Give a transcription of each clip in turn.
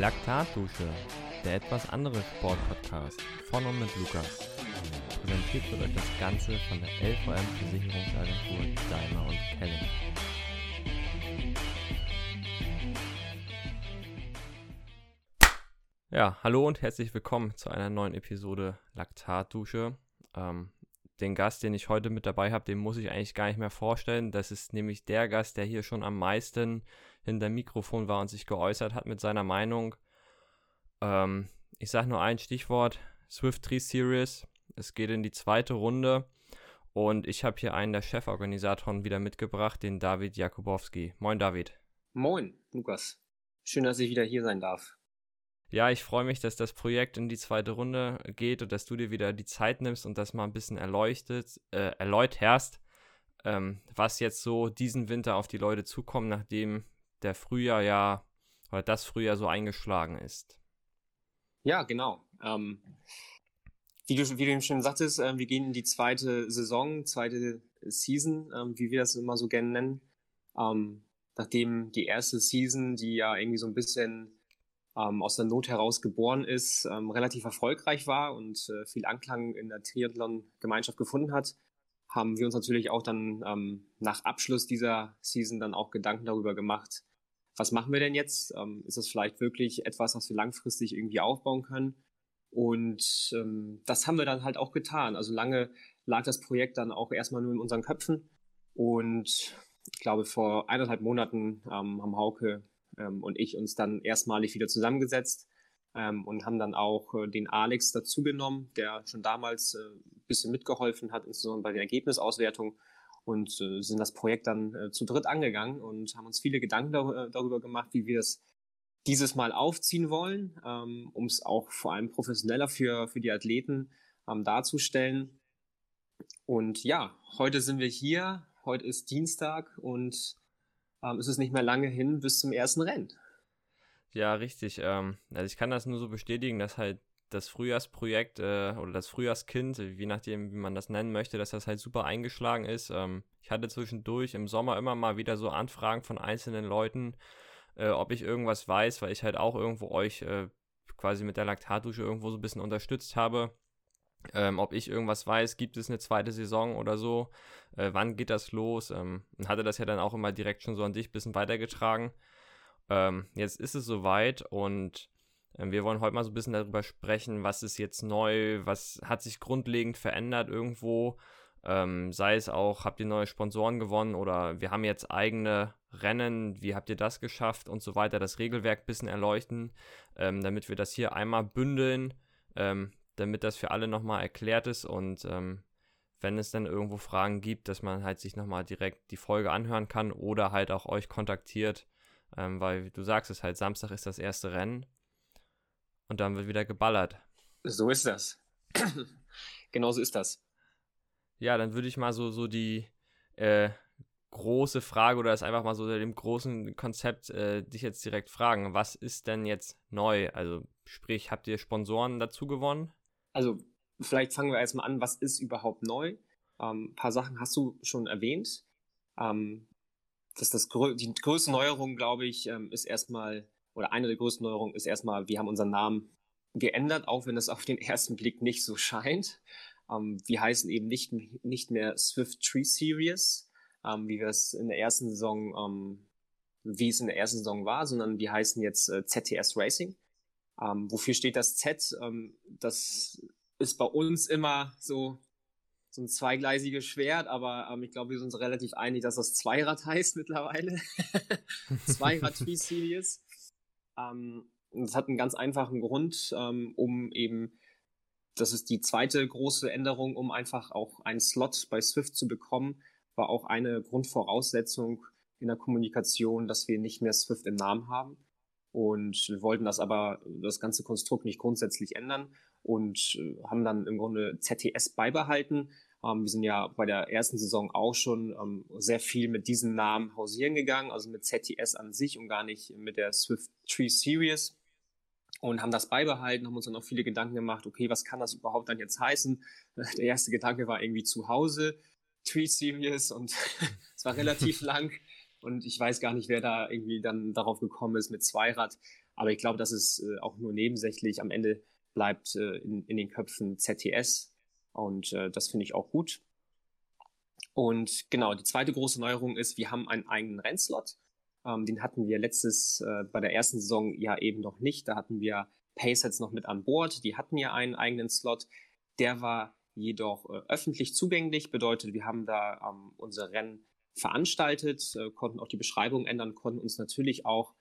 Laktatdusche, der etwas andere Sportpodcast von und mit Lukas. Präsentiert wird euch das Ganze von der LVM Versicherungsagentur Daimler und Kelling. Ja, hallo und herzlich willkommen zu einer neuen Episode Laktatdusche. Ähm, den Gast, den ich heute mit dabei habe, den muss ich eigentlich gar nicht mehr vorstellen. Das ist nämlich der Gast, der hier schon am meisten hinter Mikrofon war und sich geäußert hat mit seiner Meinung. Ähm, ich sage nur ein Stichwort: Swift Tree Series. Es geht in die zweite Runde. Und ich habe hier einen der Cheforganisatoren wieder mitgebracht, den David Jakubowski. Moin, David. Moin, Lukas. Schön, dass ich wieder hier sein darf. Ja, ich freue mich, dass das Projekt in die zweite Runde geht und dass du dir wieder die Zeit nimmst und das mal ein bisschen erleuchtet, äh, erläuterst, ähm, was jetzt so diesen Winter auf die Leute zukommt, nachdem der Frühjahr ja oder das Frühjahr so eingeschlagen ist. Ja, genau. Ähm, wie, du, wie du schon sagtest, äh, wir gehen in die zweite Saison, zweite Season, ähm, wie wir das immer so gerne nennen. Ähm, nachdem die erste Season, die ja irgendwie so ein bisschen ähm, aus der Not heraus geboren ist, ähm, relativ erfolgreich war und äh, viel Anklang in der Triathlon-Gemeinschaft gefunden hat, haben wir uns natürlich auch dann ähm, nach Abschluss dieser Season dann auch Gedanken darüber gemacht, was machen wir denn jetzt? Ähm, ist das vielleicht wirklich etwas, was wir langfristig irgendwie aufbauen können? Und ähm, das haben wir dann halt auch getan. Also lange lag das Projekt dann auch erstmal nur in unseren Köpfen. Und ich glaube, vor eineinhalb Monaten ähm, haben Hauke ähm, und ich uns dann erstmalig wieder zusammengesetzt ähm, und haben dann auch äh, den Alex dazugenommen, der schon damals äh, ein bisschen mitgeholfen hat, insbesondere bei der Ergebnisauswertung und äh, sind das Projekt dann äh, zu dritt angegangen und haben uns viele Gedanken dar äh, darüber gemacht, wie wir es dieses Mal aufziehen wollen, ähm, um es auch vor allem professioneller für, für die Athleten ähm, darzustellen. Und ja, heute sind wir hier, heute ist Dienstag und ähm, es ist nicht mehr lange hin bis zum ersten Rennen. Ja, richtig. Ähm, also ich kann das nur so bestätigen, dass halt das Frühjahrsprojekt äh, oder das Frühjahrskind, je nachdem, wie man das nennen möchte, dass das halt super eingeschlagen ist. Ähm, ich hatte zwischendurch im Sommer immer mal wieder so Anfragen von einzelnen Leuten, äh, ob ich irgendwas weiß, weil ich halt auch irgendwo euch äh, quasi mit der Laktatdusche irgendwo so ein bisschen unterstützt habe. Ähm, ob ich irgendwas weiß, gibt es eine zweite Saison oder so, äh, wann geht das los? Ähm, und hatte das ja dann auch immer direkt schon so an dich ein bisschen weitergetragen. Ähm, jetzt ist es soweit und ähm, wir wollen heute mal so ein bisschen darüber sprechen, was ist jetzt neu, was hat sich grundlegend verändert irgendwo. Ähm, sei es auch, habt ihr neue Sponsoren gewonnen oder wir haben jetzt eigene Rennen, wie habt ihr das geschafft und so weiter, das Regelwerk ein bisschen erleuchten, ähm, damit wir das hier einmal bündeln, ähm, damit das für alle nochmal erklärt ist und ähm, wenn es dann irgendwo Fragen gibt, dass man halt sich nochmal direkt die Folge anhören kann oder halt auch euch kontaktiert, ähm, weil du sagst es halt, Samstag ist das erste Rennen und dann wird wieder geballert. So ist das. genau so ist das. Ja, dann würde ich mal so, so die äh, große Frage oder das einfach mal so dem großen Konzept äh, dich jetzt direkt fragen. Was ist denn jetzt neu? Also sprich, habt ihr Sponsoren dazu gewonnen? Also vielleicht fangen wir erstmal an, was ist überhaupt neu? Ähm, ein paar Sachen hast du schon erwähnt. Ähm, das, das, die größte Neuerung, glaube ich, ähm, ist erstmal oder eine der größten Neuerungen ist erstmal, wir haben unseren Namen geändert, auch wenn es auf den ersten Blick nicht so scheint. Ähm, wir heißen eben nicht, nicht mehr Swift Tree Series, ähm, wie wir es in der ersten Saison, ähm, wie es in der ersten Saison war, sondern wir heißen jetzt äh, ZTS Racing. Ähm, wofür steht das Z? Ähm, das ist bei uns immer so so ein zweigleisiges Schwert, aber ähm, ich glaube, wir sind uns relativ einig, dass das Zweirad heißt mittlerweile. Zweirad Tree Series. Ähm, das hat einen ganz einfachen Grund, ähm, um eben, das ist die zweite große Änderung, um einfach auch einen Slot bei Swift zu bekommen, war auch eine Grundvoraussetzung in der Kommunikation, dass wir nicht mehr Swift im Namen haben. Und wir wollten das aber, das ganze Konstrukt nicht grundsätzlich ändern und äh, haben dann im Grunde ZTS beibehalten. Ähm, wir sind ja bei der ersten Saison auch schon ähm, sehr viel mit diesem Namen hausieren gegangen, also mit ZTS an sich und gar nicht mit der Swift Tree Series und haben das beibehalten, haben uns dann auch viele Gedanken gemacht, okay, was kann das überhaupt dann jetzt heißen? Der erste Gedanke war irgendwie zu Hause, Tree Series und es war relativ lang und ich weiß gar nicht, wer da irgendwie dann darauf gekommen ist mit Zweirad. Aber ich glaube, dass es äh, auch nur nebensächlich am Ende bleibt äh, in, in den Köpfen ZTS. Und äh, das finde ich auch gut. Und genau, die zweite große Neuerung ist, wir haben einen eigenen Rennslot. Ähm, den hatten wir letztes, äh, bei der ersten Saison ja eben noch nicht. Da hatten wir Paysets noch mit an Bord. Die hatten ja einen eigenen Slot. Der war jedoch äh, öffentlich zugänglich. Bedeutet, wir haben da ähm, unsere Rennen veranstaltet, äh, konnten auch die Beschreibung ändern, konnten uns natürlich auch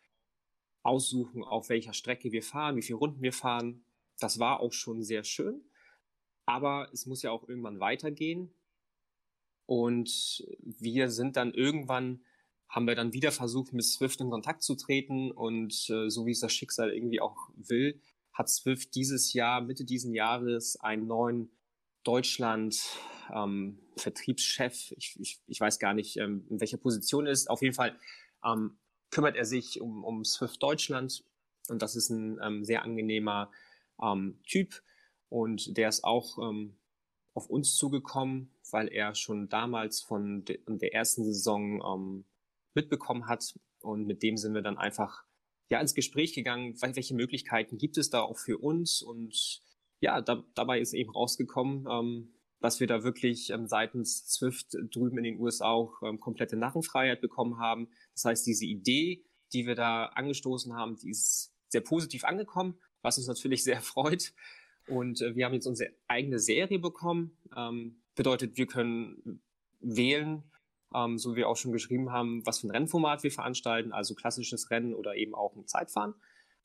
aussuchen, auf welcher Strecke wir fahren, wie viele Runden wir fahren. Das war auch schon sehr schön. Aber es muss ja auch irgendwann weitergehen. Und wir sind dann irgendwann, haben wir dann wieder versucht, mit Swift in Kontakt zu treten. Und äh, so wie es das Schicksal irgendwie auch will, hat Swift dieses Jahr, Mitte diesen Jahres, einen neuen Deutschland ähm, Vertriebschef, ich, ich, ich weiß gar nicht, ähm, in welcher Position ist. Auf jeden Fall ähm, kümmert er sich um, um Swift Deutschland. Und das ist ein ähm, sehr angenehmer ähm, Typ. Und der ist auch ähm, auf uns zugekommen, weil er schon damals von de der ersten Saison ähm, mitbekommen hat. Und mit dem sind wir dann einfach ja ins Gespräch gegangen, welche Möglichkeiten gibt es da auch für uns? Und ja, da, dabei ist eben rausgekommen, ähm, dass wir da wirklich ähm, seitens Zwift drüben in den USA auch ähm, komplette Narrenfreiheit bekommen haben. Das heißt, diese Idee, die wir da angestoßen haben, die ist sehr positiv angekommen, was uns natürlich sehr freut. Und äh, wir haben jetzt unsere eigene Serie bekommen. Ähm, bedeutet, wir können wählen, ähm, so wie wir auch schon geschrieben haben, was für ein Rennformat wir veranstalten, also klassisches Rennen oder eben auch ein Zeitfahren.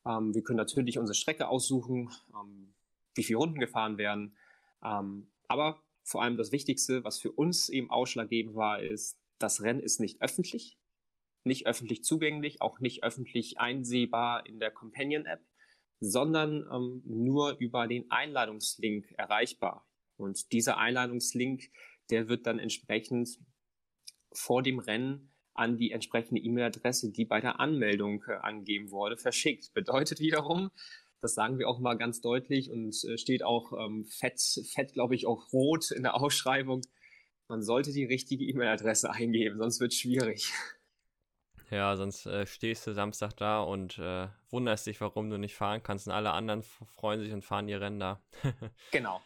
Ähm, wir können natürlich unsere Strecke aussuchen, ähm, wie viele Runden gefahren werden. Ähm, aber vor allem das Wichtigste, was für uns eben ausschlaggebend war, ist, das Rennen ist nicht öffentlich, nicht öffentlich zugänglich, auch nicht öffentlich einsehbar in der Companion-App, sondern ähm, nur über den Einladungslink erreichbar. Und dieser Einladungslink, der wird dann entsprechend vor dem Rennen an die entsprechende E-Mail-Adresse, die bei der Anmeldung äh, angegeben wurde, verschickt. Bedeutet wiederum, das sagen wir auch mal ganz deutlich und äh, steht auch ähm, fett, fett glaube ich, auch rot in der Ausschreibung. Man sollte die richtige E-Mail-Adresse eingeben, sonst wird es schwierig. Ja, sonst äh, stehst du Samstag da und äh, wunderst dich, warum du nicht fahren kannst. Und alle anderen freuen sich und fahren ihr Rennen da. genau.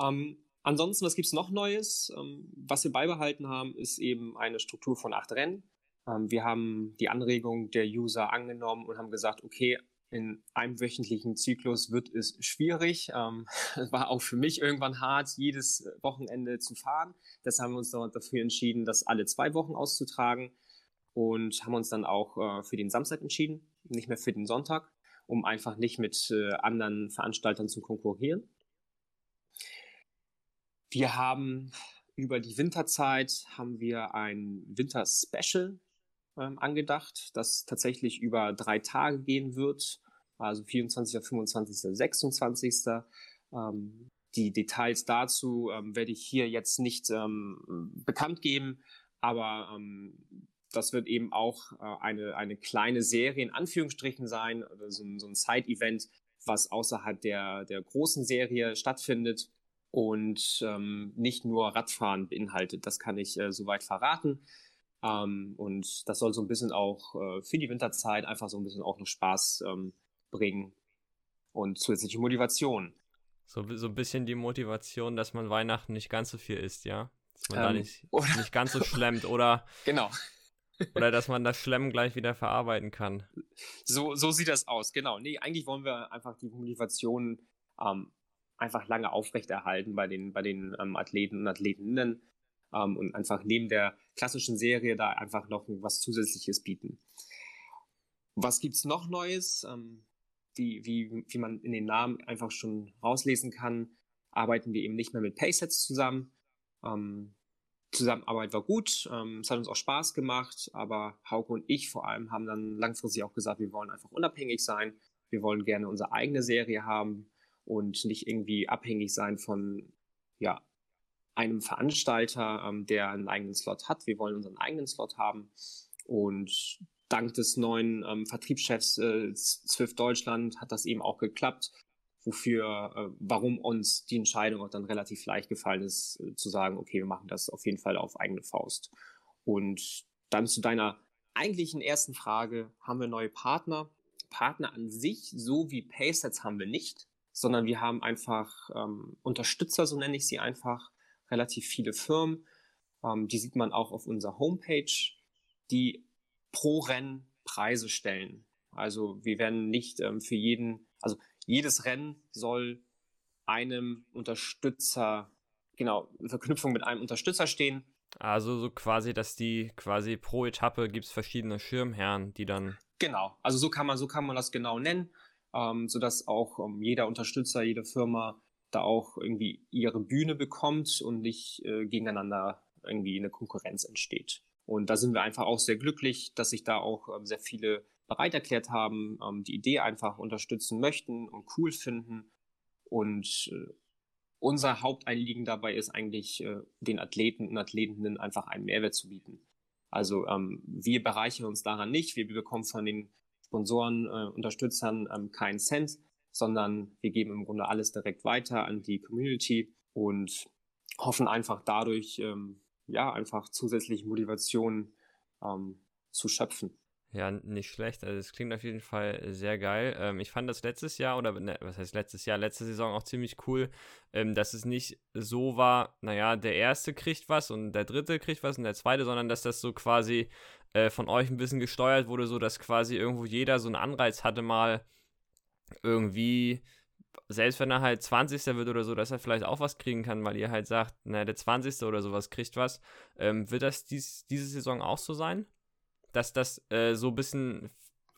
Ähm, ansonsten, was gibt es noch Neues? Ähm, was wir beibehalten haben, ist eben eine Struktur von acht Rennen. Ähm, wir haben die Anregung der User angenommen und haben gesagt, okay, in einem wöchentlichen Zyklus wird es schwierig. Ähm, es war auch für mich irgendwann hart, jedes Wochenende zu fahren. Deshalb haben wir uns dafür entschieden, das alle zwei Wochen auszutragen und haben uns dann auch äh, für den Samstag entschieden, nicht mehr für den Sonntag, um einfach nicht mit äh, anderen Veranstaltern zu konkurrieren. Wir haben über die Winterzeit haben wir ein Winter-Special ähm, angedacht, das tatsächlich über drei Tage gehen wird, also 24., 25., 26. Ähm, die Details dazu ähm, werde ich hier jetzt nicht ähm, bekannt geben, aber ähm, das wird eben auch äh, eine, eine kleine Serie in Anführungsstrichen sein, so, so ein Side-Event, was außerhalb der, der großen Serie stattfindet und ähm, nicht nur Radfahren beinhaltet. Das kann ich äh, soweit verraten. Ähm, und das soll so ein bisschen auch äh, für die Winterzeit einfach so ein bisschen auch noch Spaß ähm, bringen und zusätzliche Motivation. So, so ein bisschen die Motivation, dass man Weihnachten nicht ganz so viel isst, ja? Dass man ähm, da nicht, oder, nicht ganz so schlemmt oder. Genau. oder dass man das Schlemmen gleich wieder verarbeiten kann. So, so sieht das aus, genau. Nee, eigentlich wollen wir einfach die Motivation ähm, einfach lange aufrechterhalten bei den, bei den ähm, Athleten und Athletinnen ähm, und einfach neben der klassischen Serie da einfach noch was Zusätzliches bieten. Was gibt's noch Neues? Ähm, wie, wie, wie man in den Namen einfach schon rauslesen kann, arbeiten wir eben nicht mehr mit Paysets zusammen. Ähm, Zusammenarbeit war gut, ähm, es hat uns auch Spaß gemacht, aber Hauke und ich vor allem haben dann langfristig auch gesagt, wir wollen einfach unabhängig sein, wir wollen gerne unsere eigene Serie haben und nicht irgendwie abhängig sein von ja, einem Veranstalter, ähm, der einen eigenen Slot hat. Wir wollen unseren eigenen Slot haben und dank des neuen ähm, Vertriebschefs äh, Swift Deutschland hat das eben auch geklappt, wofür, äh, warum uns die Entscheidung auch dann relativ leicht gefallen ist, äh, zu sagen, okay, wir machen das auf jeden Fall auf eigene Faust. Und dann zu deiner eigentlichen ersten Frage, haben wir neue Partner? Partner an sich, so wie Paysets haben wir nicht, sondern wir haben einfach ähm, Unterstützer, so nenne ich sie einfach, relativ viele Firmen. Ähm, die sieht man auch auf unserer Homepage, die pro Rennen Preise stellen. Also wir werden nicht ähm, für jeden, also jedes Rennen soll einem Unterstützer, genau, in Verknüpfung mit einem Unterstützer stehen. Also so quasi, dass die quasi pro Etappe gibt es verschiedene Schirmherren, die dann. Genau, also so kann man, so kann man das genau nennen, ähm, sodass auch ähm, jeder Unterstützer, jede Firma da auch irgendwie ihre Bühne bekommt und nicht äh, gegeneinander irgendwie eine Konkurrenz entsteht. Und da sind wir einfach auch sehr glücklich, dass sich da auch ähm, sehr viele bereit erklärt haben, ähm, die Idee einfach unterstützen möchten und cool finden. Und äh, unser Haupteinliegen dabei ist eigentlich, äh, den Athleten und Athletinnen einfach einen Mehrwert zu bieten. Also ähm, wir bereichern uns daran nicht, wir bekommen von den Sponsoren, äh, Unterstützern ähm, keinen Cent, sondern wir geben im Grunde alles direkt weiter an die Community und hoffen einfach dadurch, ähm, ja, einfach zusätzliche Motivation ähm, zu schöpfen. Ja, nicht schlecht. Also es klingt auf jeden Fall sehr geil. Ähm, ich fand das letztes Jahr, oder ne, was heißt letztes Jahr, letzte Saison auch ziemlich cool, ähm, dass es nicht so war, naja, der erste kriegt was und der dritte kriegt was und der zweite, sondern dass das so quasi äh, von euch ein bisschen gesteuert wurde, so dass quasi irgendwo jeder so einen Anreiz hatte, mal irgendwie, selbst wenn er halt 20. wird oder so, dass er vielleicht auch was kriegen kann, weil ihr halt sagt, naja, der 20. oder sowas kriegt was. Ähm, wird das dies, diese Saison auch so sein? dass das äh, so ein bisschen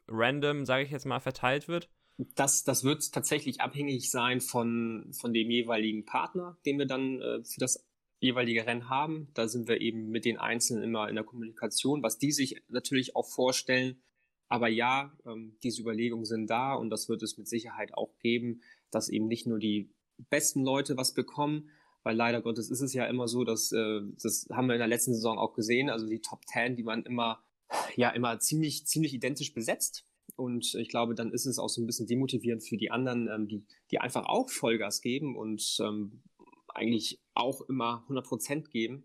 random, sage ich jetzt mal, verteilt wird? Das, das wird tatsächlich abhängig sein von, von dem jeweiligen Partner, den wir dann äh, für das jeweilige Rennen haben. Da sind wir eben mit den Einzelnen immer in der Kommunikation, was die sich natürlich auch vorstellen. Aber ja, ähm, diese Überlegungen sind da und das wird es mit Sicherheit auch geben, dass eben nicht nur die besten Leute was bekommen, weil leider Gottes ist es ja immer so, dass äh, das haben wir in der letzten Saison auch gesehen, also die Top 10, die waren immer ja immer ziemlich, ziemlich identisch besetzt. Und ich glaube, dann ist es auch so ein bisschen demotivierend für die anderen, ähm, die, die einfach auch Vollgas geben und ähm, eigentlich auch immer 100 Prozent geben,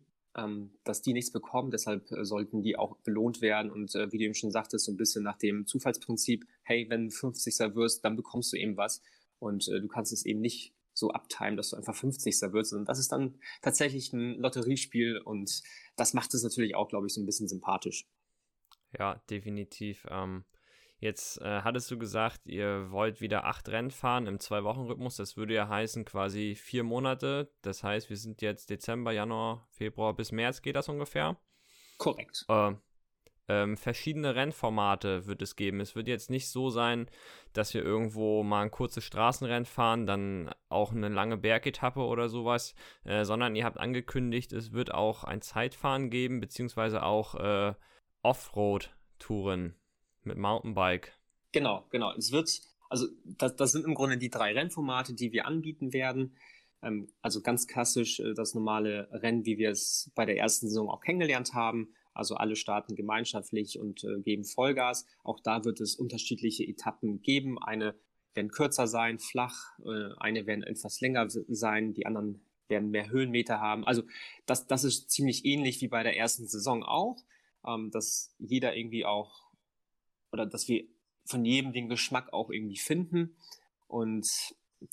dass die nichts bekommen. Deshalb äh, sollten die auch belohnt werden. Und äh, wie du eben schon sagtest, so ein bisschen nach dem Zufallsprinzip, hey, wenn du 50. wirst, dann bekommst du eben was. Und äh, du kannst es eben nicht so abtimen, dass du einfach 50. wirst. Und das ist dann tatsächlich ein Lotteriespiel und das macht es natürlich auch, glaube ich, so ein bisschen sympathisch. Ja, definitiv. Ähm, jetzt äh, hattest du gesagt, ihr wollt wieder acht Rennen fahren im Zwei-Wochen-Rhythmus. Das würde ja heißen quasi vier Monate. Das heißt, wir sind jetzt Dezember, Januar, Februar bis März geht das ungefähr. Korrekt. Äh, ähm, verschiedene Rennformate wird es geben. Es wird jetzt nicht so sein, dass wir irgendwo mal ein kurzes Straßenrennen fahren, dann auch eine lange Bergetappe oder sowas, äh, sondern ihr habt angekündigt, es wird auch ein Zeitfahren geben, beziehungsweise auch äh, Offroad-Touren mit Mountainbike. Genau, genau. Es wird, also das, das sind im Grunde die drei Rennformate, die wir anbieten werden. Ähm, also ganz klassisch äh, das normale Rennen, wie wir es bei der ersten Saison auch kennengelernt haben. Also alle starten gemeinschaftlich und äh, geben Vollgas. Auch da wird es unterschiedliche Etappen geben. Eine werden kürzer sein, flach, äh, eine werden etwas länger sein, die anderen werden mehr Höhenmeter haben. Also das, das ist ziemlich ähnlich wie bei der ersten Saison auch ähm, dass jeder irgendwie auch, oder dass wir von jedem den Geschmack auch irgendwie finden und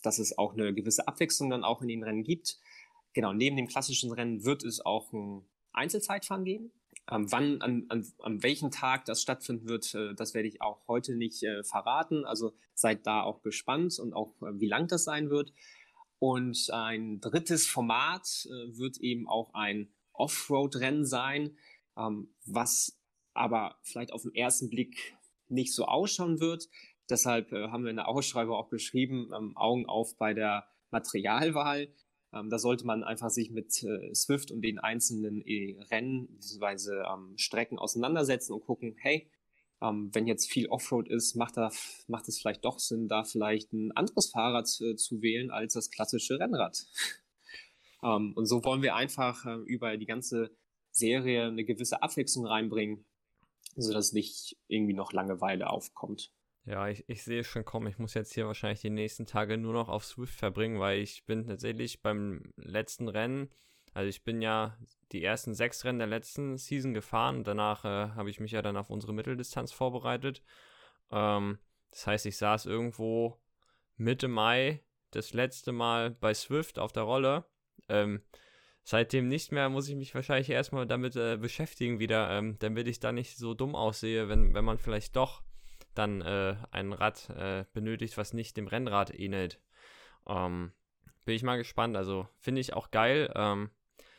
dass es auch eine gewisse Abwechslung dann auch in den Rennen gibt. Genau, neben dem klassischen Rennen wird es auch ein Einzelzeitfahren geben. Ähm, wann, an, an, an welchem Tag das stattfinden wird, äh, das werde ich auch heute nicht äh, verraten. Also seid da auch gespannt und auch äh, wie lang das sein wird. Und ein drittes Format äh, wird eben auch ein Offroad-Rennen sein ähm, was aber vielleicht auf den ersten Blick nicht so ausschauen wird. Deshalb äh, haben wir in der Ausschreibung auch geschrieben, ähm, Augen auf bei der Materialwahl. Ähm, da sollte man einfach sich mit äh, Swift und den einzelnen äh, Rennen bzw. Ähm, Strecken auseinandersetzen und gucken, hey, ähm, wenn jetzt viel Offroad ist, macht, da, macht es vielleicht doch Sinn, da vielleicht ein anderes Fahrrad äh, zu wählen als das klassische Rennrad. Ähm, und so wollen wir einfach äh, über die ganze Serie eine gewisse Abwechslung reinbringen, sodass nicht irgendwie noch Langeweile aufkommt. Ja, ich, ich sehe schon kommen. Ich muss jetzt hier wahrscheinlich die nächsten Tage nur noch auf Swift verbringen, weil ich bin tatsächlich beim letzten Rennen, also ich bin ja die ersten sechs Rennen der letzten Season gefahren danach äh, habe ich mich ja dann auf unsere Mitteldistanz vorbereitet. Ähm, Das heißt, ich saß irgendwo Mitte Mai das letzte Mal bei Swift auf der Rolle. Ähm, seitdem nicht mehr, muss ich mich wahrscheinlich erstmal damit äh, beschäftigen wieder, ähm, damit ich da nicht so dumm aussehe, wenn, wenn man vielleicht doch dann äh, ein Rad äh, benötigt, was nicht dem Rennrad ähnelt. Ähm, bin ich mal gespannt. Also finde ich auch geil, ähm,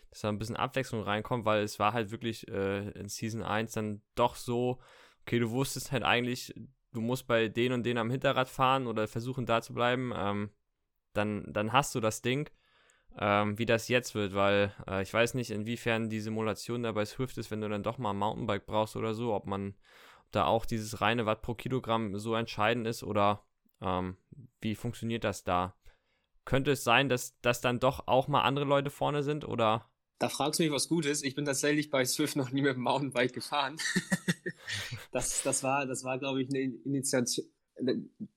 dass da ein bisschen Abwechslung reinkommt, weil es war halt wirklich äh, in Season 1 dann doch so, okay, du wusstest halt eigentlich, du musst bei den und denen am Hinterrad fahren oder versuchen da zu bleiben. Ähm, dann, dann hast du das Ding. Ähm, wie das jetzt wird, weil äh, ich weiß nicht, inwiefern die Simulation da bei Swift ist, wenn du dann doch mal ein Mountainbike brauchst oder so, ob man da auch dieses reine Watt pro Kilogramm so entscheidend ist oder ähm, wie funktioniert das da? Könnte es sein, dass, dass dann doch auch mal andere Leute vorne sind oder? Da fragst du mich was Gutes. Ich bin tatsächlich bei Swift noch nie mit dem Mountainbike gefahren. das, das war, das war, glaube ich, eine Initiative.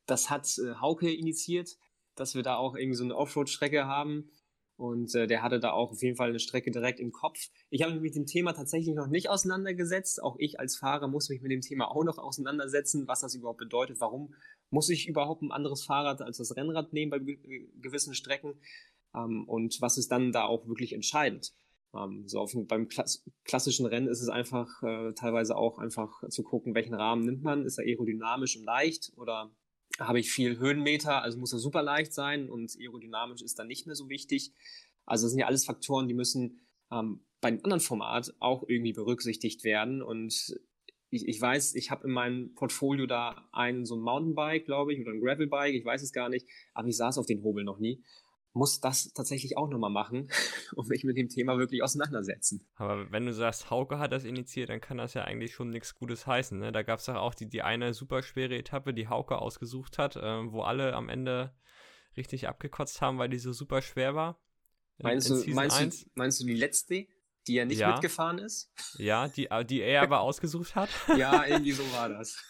Das hat äh, Hauke initiiert, dass wir da auch irgendwie so eine Offroad-Strecke haben. Und äh, der hatte da auch auf jeden Fall eine Strecke direkt im Kopf. Ich habe mich mit dem Thema tatsächlich noch nicht auseinandergesetzt. Auch ich als Fahrer muss mich mit dem Thema auch noch auseinandersetzen, was das überhaupt bedeutet. Warum muss ich überhaupt ein anderes Fahrrad als das Rennrad nehmen bei gewissen Strecken? Ähm, und was ist dann da auch wirklich entscheidend? Ähm, so auf, beim Klass klassischen Rennen ist es einfach äh, teilweise auch einfach zu gucken, welchen Rahmen nimmt man. Ist er aerodynamisch und leicht oder habe ich viel Höhenmeter, also muss er super leicht sein und aerodynamisch ist dann nicht mehr so wichtig. Also das sind ja alles Faktoren, die müssen ähm, bei einem anderen Format auch irgendwie berücksichtigt werden. Und ich, ich weiß, ich habe in meinem Portfolio da einen so ein Mountainbike, glaube ich, oder ein Gravelbike, ich weiß es gar nicht, aber ich saß auf den Hobel noch nie muss das tatsächlich auch nochmal machen und mich mit dem Thema wirklich auseinandersetzen. Aber wenn du sagst, Hauke hat das initiiert, dann kann das ja eigentlich schon nichts Gutes heißen. Ne? Da gab es auch die, die eine super schwere Etappe, die Hauke ausgesucht hat, äh, wo alle am Ende richtig abgekotzt haben, weil die so super schwer war. Meinst, du, meinst, du, meinst du die letzte, die er nicht ja. mitgefahren ist? Ja, die, äh, die er aber ausgesucht hat. ja, irgendwie so war das.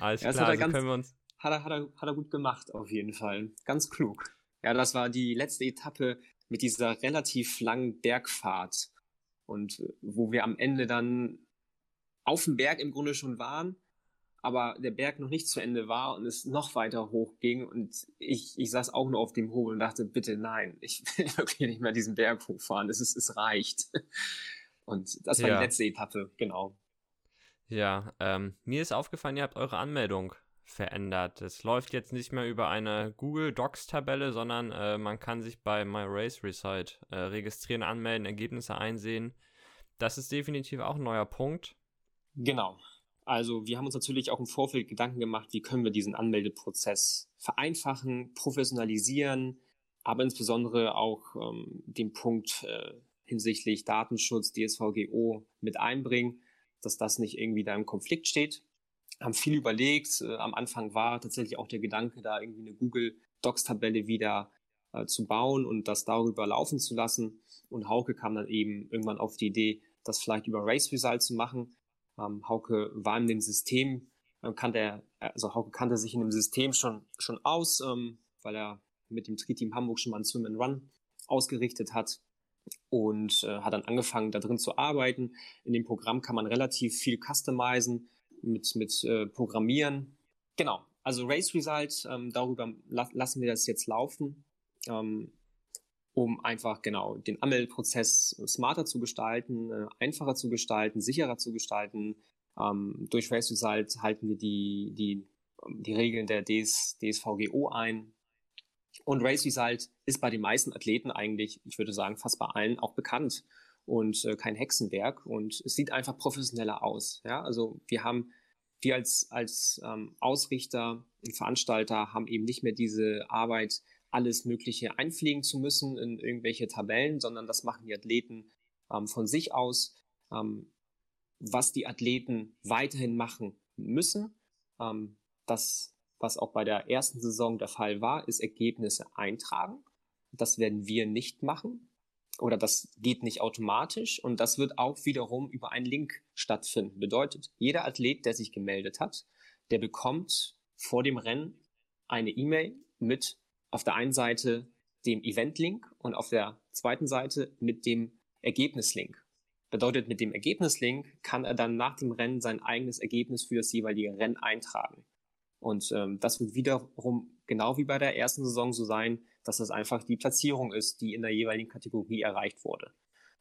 Alles ja, klar, also ganz, können wir uns. Hat er, hat, er, hat er gut gemacht, auf jeden Fall. Ganz klug. Ja, das war die letzte Etappe mit dieser relativ langen Bergfahrt. Und äh, wo wir am Ende dann auf dem Berg im Grunde schon waren, aber der Berg noch nicht zu Ende war und es noch weiter hoch ging. Und ich, ich saß auch nur auf dem Hobel und dachte, bitte nein, ich will wirklich nicht mehr diesen Berg hochfahren. Es, ist, es reicht. Und das war ja. die letzte Etappe, genau. Ja, ähm, mir ist aufgefallen, ihr habt eure Anmeldung verändert. Es läuft jetzt nicht mehr über eine Google Docs Tabelle, sondern äh, man kann sich bei My Race Result äh, registrieren, anmelden, Ergebnisse einsehen. Das ist definitiv auch ein neuer Punkt. Genau. Also wir haben uns natürlich auch im Vorfeld Gedanken gemacht, wie können wir diesen Anmeldeprozess vereinfachen, professionalisieren, aber insbesondere auch ähm, den Punkt äh, hinsichtlich Datenschutz, DSVGO mit einbringen, dass das nicht irgendwie da im Konflikt steht haben viel überlegt. Äh, am Anfang war tatsächlich auch der Gedanke, da irgendwie eine Google Docs-Tabelle wieder äh, zu bauen und das darüber laufen zu lassen. Und Hauke kam dann eben irgendwann auf die Idee, das vielleicht über Race Result zu machen. Ähm, Hauke war in dem System, äh, kannte er, also Hauke kannte sich in dem System schon, schon aus, ähm, weil er mit dem Tri-Team Hamburg schon mal ein Swim and Run ausgerichtet hat und äh, hat dann angefangen, da drin zu arbeiten. In dem Programm kann man relativ viel customizen mit, mit äh, Programmieren. Genau, also Race Result, ähm, darüber la lassen wir das jetzt laufen, ähm, um einfach genau den Anmeldeprozess smarter zu gestalten, äh, einfacher zu gestalten, sicherer zu gestalten. Ähm, durch Race Result halten wir die, die, die Regeln der DS, DSVGO ein. Und Race Result ist bei den meisten Athleten eigentlich, ich würde sagen fast bei allen, auch bekannt und äh, kein Hexenwerk und es sieht einfach professioneller aus. Ja, also wir haben, wir als, als ähm, Ausrichter und Veranstalter haben eben nicht mehr diese Arbeit, alles Mögliche einfliegen zu müssen in irgendwelche Tabellen, sondern das machen die Athleten ähm, von sich aus. Ähm, was die Athleten weiterhin machen müssen, ähm, das, was auch bei der ersten Saison der Fall war, ist Ergebnisse eintragen. Das werden wir nicht machen oder das geht nicht automatisch und das wird auch wiederum über einen Link stattfinden. Bedeutet, jeder Athlet, der sich gemeldet hat, der bekommt vor dem Rennen eine E-Mail mit auf der einen Seite dem Event-Link und auf der zweiten Seite mit dem Ergebnislink. Bedeutet, mit dem Ergebnislink kann er dann nach dem Rennen sein eigenes Ergebnis für das jeweilige Rennen eintragen. Und ähm, das wird wiederum genau wie bei der ersten Saison so sein, dass das einfach die Platzierung ist, die in der jeweiligen Kategorie erreicht wurde.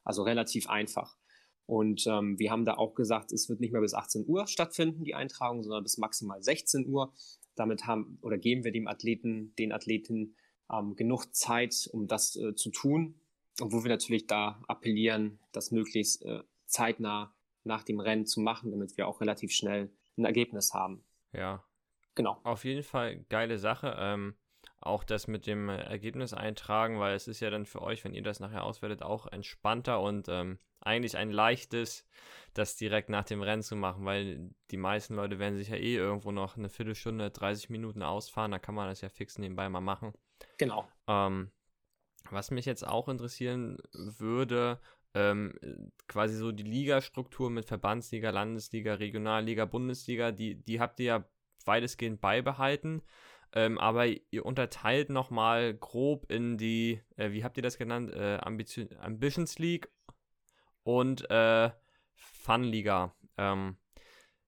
Also relativ einfach. Und ähm, wir haben da auch gesagt, es wird nicht mehr bis 18 Uhr stattfinden, die Eintragung, sondern bis maximal 16 Uhr. Damit haben oder geben wir dem Athleten, den Athleten ähm, genug Zeit, um das äh, zu tun. Und wo wir natürlich da appellieren, das möglichst äh, zeitnah nach dem Rennen zu machen, damit wir auch relativ schnell ein Ergebnis haben. Ja. Genau. Auf jeden Fall geile Sache. Ähm, auch das mit dem Ergebnis eintragen, weil es ist ja dann für euch, wenn ihr das nachher auswertet, auch entspannter und ähm, eigentlich ein leichtes, das direkt nach dem Rennen zu machen, weil die meisten Leute werden sich ja eh irgendwo noch eine Viertelstunde, 30 Minuten ausfahren, da kann man das ja fix nebenbei mal machen. Genau. Ähm, was mich jetzt auch interessieren würde, ähm, quasi so die Ligastruktur mit Verbandsliga, Landesliga, Regionalliga, Bundesliga, die, die habt ihr ja weitestgehend beibehalten. Ähm, aber ihr unterteilt nochmal grob in die, äh, wie habt ihr das genannt, äh, Ambition, Ambitions League und äh, Fun Liga. Ähm,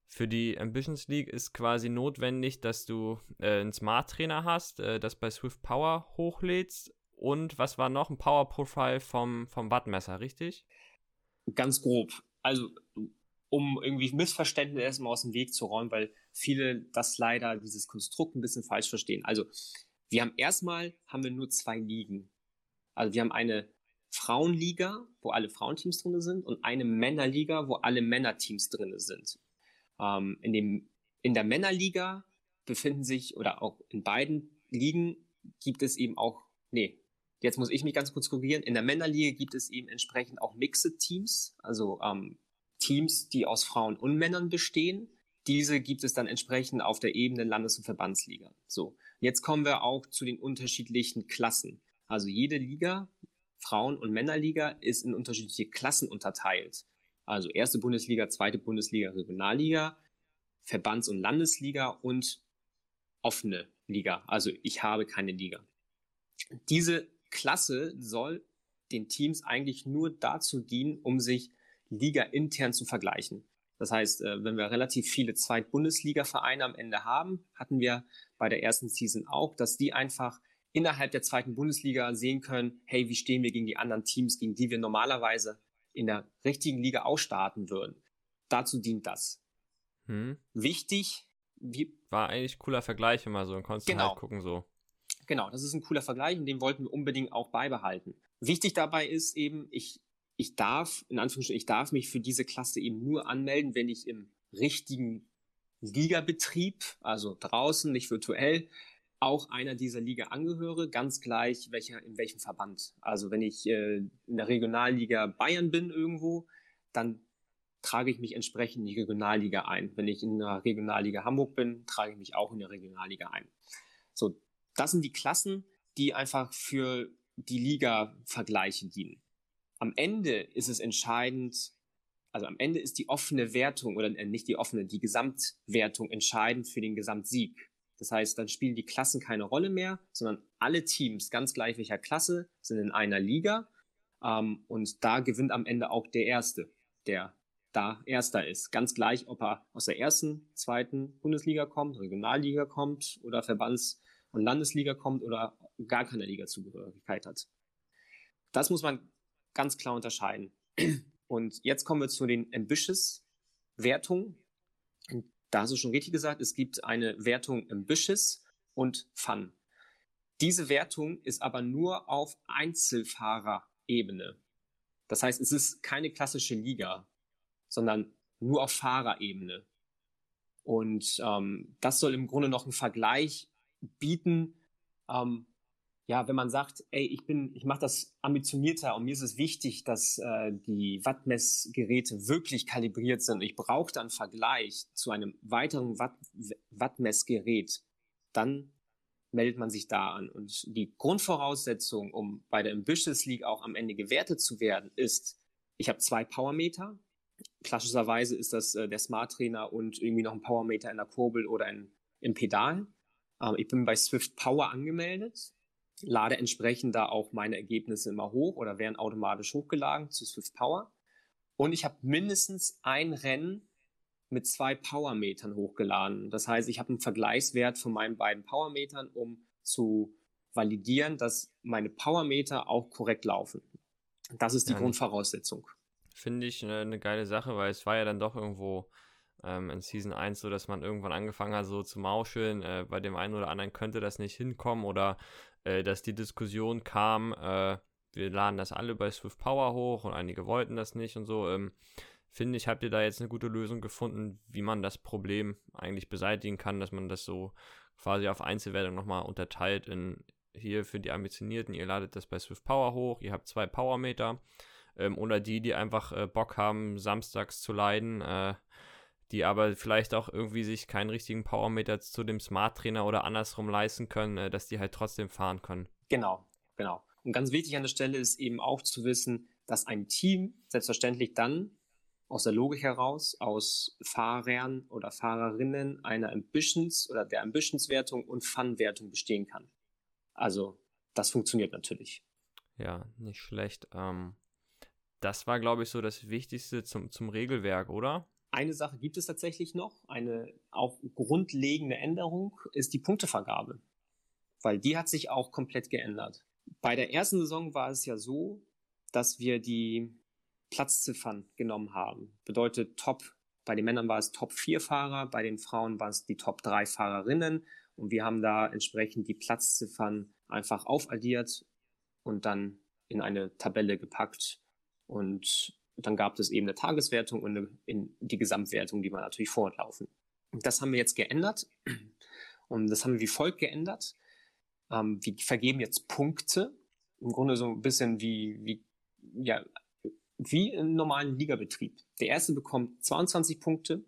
für die Ambitions League ist quasi notwendig, dass du äh, einen Smart Trainer hast, äh, das bei Swift Power hochlädst und was war noch? Ein Power Profile vom, vom Wattmesser, richtig? Ganz grob. Also, um irgendwie Missverständnisse erstmal aus dem Weg zu räumen, weil viele das leider, dieses Konstrukt ein bisschen falsch verstehen. Also, wir haben erstmal, haben wir nur zwei Ligen. Also, wir haben eine Frauenliga, wo alle Frauenteams drin sind, und eine Männerliga, wo alle Männerteams drin sind. Ähm, in, dem, in der Männerliga befinden sich, oder auch in beiden Ligen gibt es eben auch, nee, jetzt muss ich mich ganz kurz korrigieren, in der Männerliga gibt es eben entsprechend auch Mixed Teams, also ähm, Teams, die aus Frauen und Männern bestehen. Diese gibt es dann entsprechend auf der Ebene Landes- und Verbandsliga. So, jetzt kommen wir auch zu den unterschiedlichen Klassen. Also jede Liga Frauen- und Männerliga ist in unterschiedliche Klassen unterteilt. Also erste Bundesliga, zweite Bundesliga, Regionalliga, Verbands- und Landesliga und offene Liga. Also ich habe keine Liga. Diese Klasse soll den Teams eigentlich nur dazu dienen, um sich Liga intern zu vergleichen. Das heißt, äh, wenn wir relativ viele Zweit-Bundesliga-Vereine am Ende haben, hatten wir bei der ersten Season auch, dass die einfach innerhalb der zweiten Bundesliga sehen können, hey, wie stehen wir gegen die anderen Teams, gegen die wir normalerweise in der richtigen Liga ausstarten würden. Dazu dient das. Hm. Wichtig, wie war eigentlich cooler Vergleich immer so, und konntest genau. halt gucken so. Genau, das ist ein cooler Vergleich und den wollten wir unbedingt auch beibehalten. Wichtig dabei ist eben, ich, ich darf, in Anführungsstrichen, ich darf mich für diese Klasse eben nur anmelden, wenn ich im richtigen Ligabetrieb, also draußen, nicht virtuell, auch einer dieser Liga angehöre, ganz gleich welcher, in welchem Verband. Also wenn ich äh, in der Regionalliga Bayern bin irgendwo, dann trage ich mich entsprechend in die Regionalliga ein. Wenn ich in der Regionalliga Hamburg bin, trage ich mich auch in der Regionalliga ein. So, das sind die Klassen, die einfach für die Liga-Vergleiche dienen. Am Ende ist es entscheidend, also am Ende ist die offene Wertung oder äh, nicht die offene, die Gesamtwertung entscheidend für den Gesamtsieg. Das heißt, dann spielen die Klassen keine Rolle mehr, sondern alle Teams, ganz gleich welcher Klasse, sind in einer Liga. Ähm, und da gewinnt am Ende auch der Erste, der da Erster ist. Ganz gleich, ob er aus der ersten, zweiten Bundesliga kommt, Regionalliga kommt oder Verbands- und Landesliga kommt oder gar keine Liga-Zugehörigkeit hat. Das muss man ganz klar unterscheiden. Und jetzt kommen wir zu den Ambitious-Wertungen da hast du schon richtig gesagt, es gibt eine Wertung Ambitious und Fun. Diese Wertung ist aber nur auf Einzelfahrerebene. Das heißt, es ist keine klassische Liga, sondern nur auf Fahrerebene. Und ähm, das soll im Grunde noch einen Vergleich bieten, ähm, ja, wenn man sagt, ey, ich bin, ich mache das ambitionierter und mir ist es wichtig, dass äh, die Wattmessgeräte wirklich kalibriert sind. Ich brauche dann Vergleich zu einem weiteren Watt, Wattmessgerät, dann meldet man sich da an. Und die Grundvoraussetzung, um bei der Ambitious League auch am Ende gewertet zu werden, ist, ich habe zwei Powermeter. Klassischerweise ist das äh, der Smart Trainer und irgendwie noch ein Powermeter in der Kurbel oder in, im Pedal. Ähm, ich bin bei Swift Power angemeldet lade entsprechend da auch meine Ergebnisse immer hoch oder werden automatisch hochgeladen zu Swift Power. Und ich habe mindestens ein Rennen mit zwei Powermetern hochgeladen. Das heißt, ich habe einen Vergleichswert von meinen beiden Powermetern, um zu validieren, dass meine Powermeter auch korrekt laufen. Das ist die ja, Grundvoraussetzung. Finde ich eine, eine, geile Sache, weil es war ja dann doch irgendwo ähm, in Season 1 so, dass man irgendwann angefangen hat, so zu mauscheln. Äh, bei dem einen oder anderen könnte das nicht hinkommen oder äh, dass die Diskussion kam, äh, wir laden das alle bei Swift Power hoch und einige wollten das nicht und so. Ähm, finde ich, habt ihr da jetzt eine gute Lösung gefunden, wie man das Problem eigentlich beseitigen kann, dass man das so quasi auf Einzelwertung nochmal unterteilt in hier für die Ambitionierten, ihr ladet das bei Swift Power hoch, ihr habt zwei Powermeter ähm, oder die, die einfach äh, Bock haben, samstags zu leiden, äh, die aber vielleicht auch irgendwie sich keinen richtigen Powermeter zu dem Smart Trainer oder andersrum leisten können, äh, dass die halt trotzdem fahren können. Genau, genau. Und ganz wichtig an der Stelle ist eben auch zu wissen, dass ein Team selbstverständlich dann aus der Logik heraus aus Fahrern oder Fahrerinnen einer Ambitions oder der Ambitionswertung und Fun-Wertung bestehen kann. Also das funktioniert natürlich. Ja, nicht schlecht. Ähm, das war, glaube ich, so das Wichtigste zum, zum Regelwerk, oder? Eine Sache gibt es tatsächlich noch, eine auch grundlegende Änderung ist die Punktevergabe, weil die hat sich auch komplett geändert. Bei der ersten Saison war es ja so, dass wir die Platzziffern genommen haben. Bedeutet Top, bei den Männern war es Top 4 Fahrer, bei den Frauen waren es die Top 3 Fahrerinnen und wir haben da entsprechend die Platzziffern einfach aufaddiert und dann in eine Tabelle gepackt. Und dann gab es eben eine Tageswertung und eine, in die Gesamtwertung, die war natürlich fortlaufen. Das haben wir jetzt geändert. Und das haben wir wie folgt geändert. Ähm, wir vergeben jetzt Punkte. Im Grunde so ein bisschen wie, wie, ja, wie im normalen Ligabetrieb. Der erste bekommt 22 Punkte,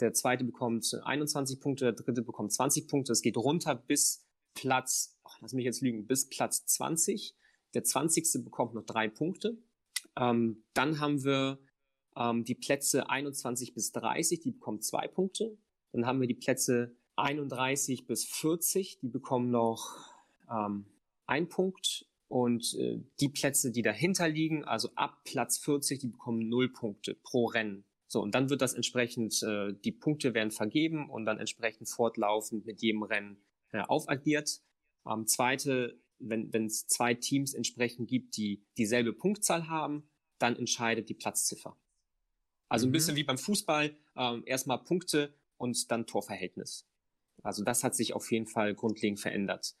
der zweite bekommt 21 Punkte, der dritte bekommt 20 Punkte. Es geht runter bis Platz, oh, lass mich jetzt lügen, bis Platz 20. Der 20. bekommt noch drei Punkte. Ähm, dann haben wir ähm, die Plätze 21 bis 30, die bekommen zwei Punkte. Dann haben wir die Plätze 31 bis 40, die bekommen noch ähm, ein Punkt. Und äh, die Plätze, die dahinter liegen, also ab Platz 40, die bekommen null Punkte pro Rennen. So, und dann wird das entsprechend, äh, die Punkte werden vergeben und dann entsprechend fortlaufend mit jedem Rennen äh, aufaddiert. Ähm, zweite, wenn es zwei Teams entsprechend gibt, die dieselbe Punktzahl haben, dann entscheidet die Platzziffer. Also mhm. ein bisschen wie beim Fußball, ähm, erstmal Punkte und dann Torverhältnis. Also das hat sich auf jeden Fall grundlegend verändert.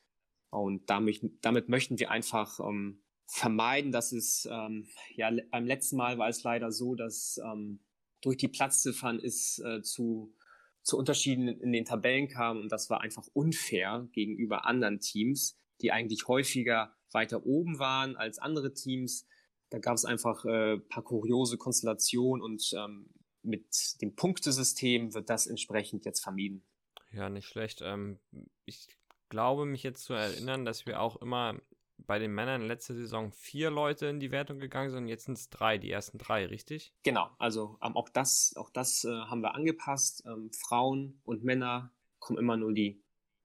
Und damit, damit möchten wir einfach ähm, vermeiden, dass es, ähm, ja, beim letzten Mal war es leider so, dass ähm, durch die Platzziffern es äh, zu, zu Unterschieden in den Tabellen kam und das war einfach unfair gegenüber anderen Teams, die eigentlich häufiger weiter oben waren als andere Teams. Da gab es einfach äh, paar kuriose Konstellationen und ähm, mit dem Punktesystem wird das entsprechend jetzt vermieden. Ja, nicht schlecht. Ähm, ich glaube mich jetzt zu erinnern, dass wir auch immer bei den Männern letzte Saison vier Leute in die Wertung gegangen sind und jetzt sind es drei, die ersten drei, richtig? Genau, also ähm, auch das, auch das äh, haben wir angepasst. Ähm, Frauen und Männer kommen immer nur die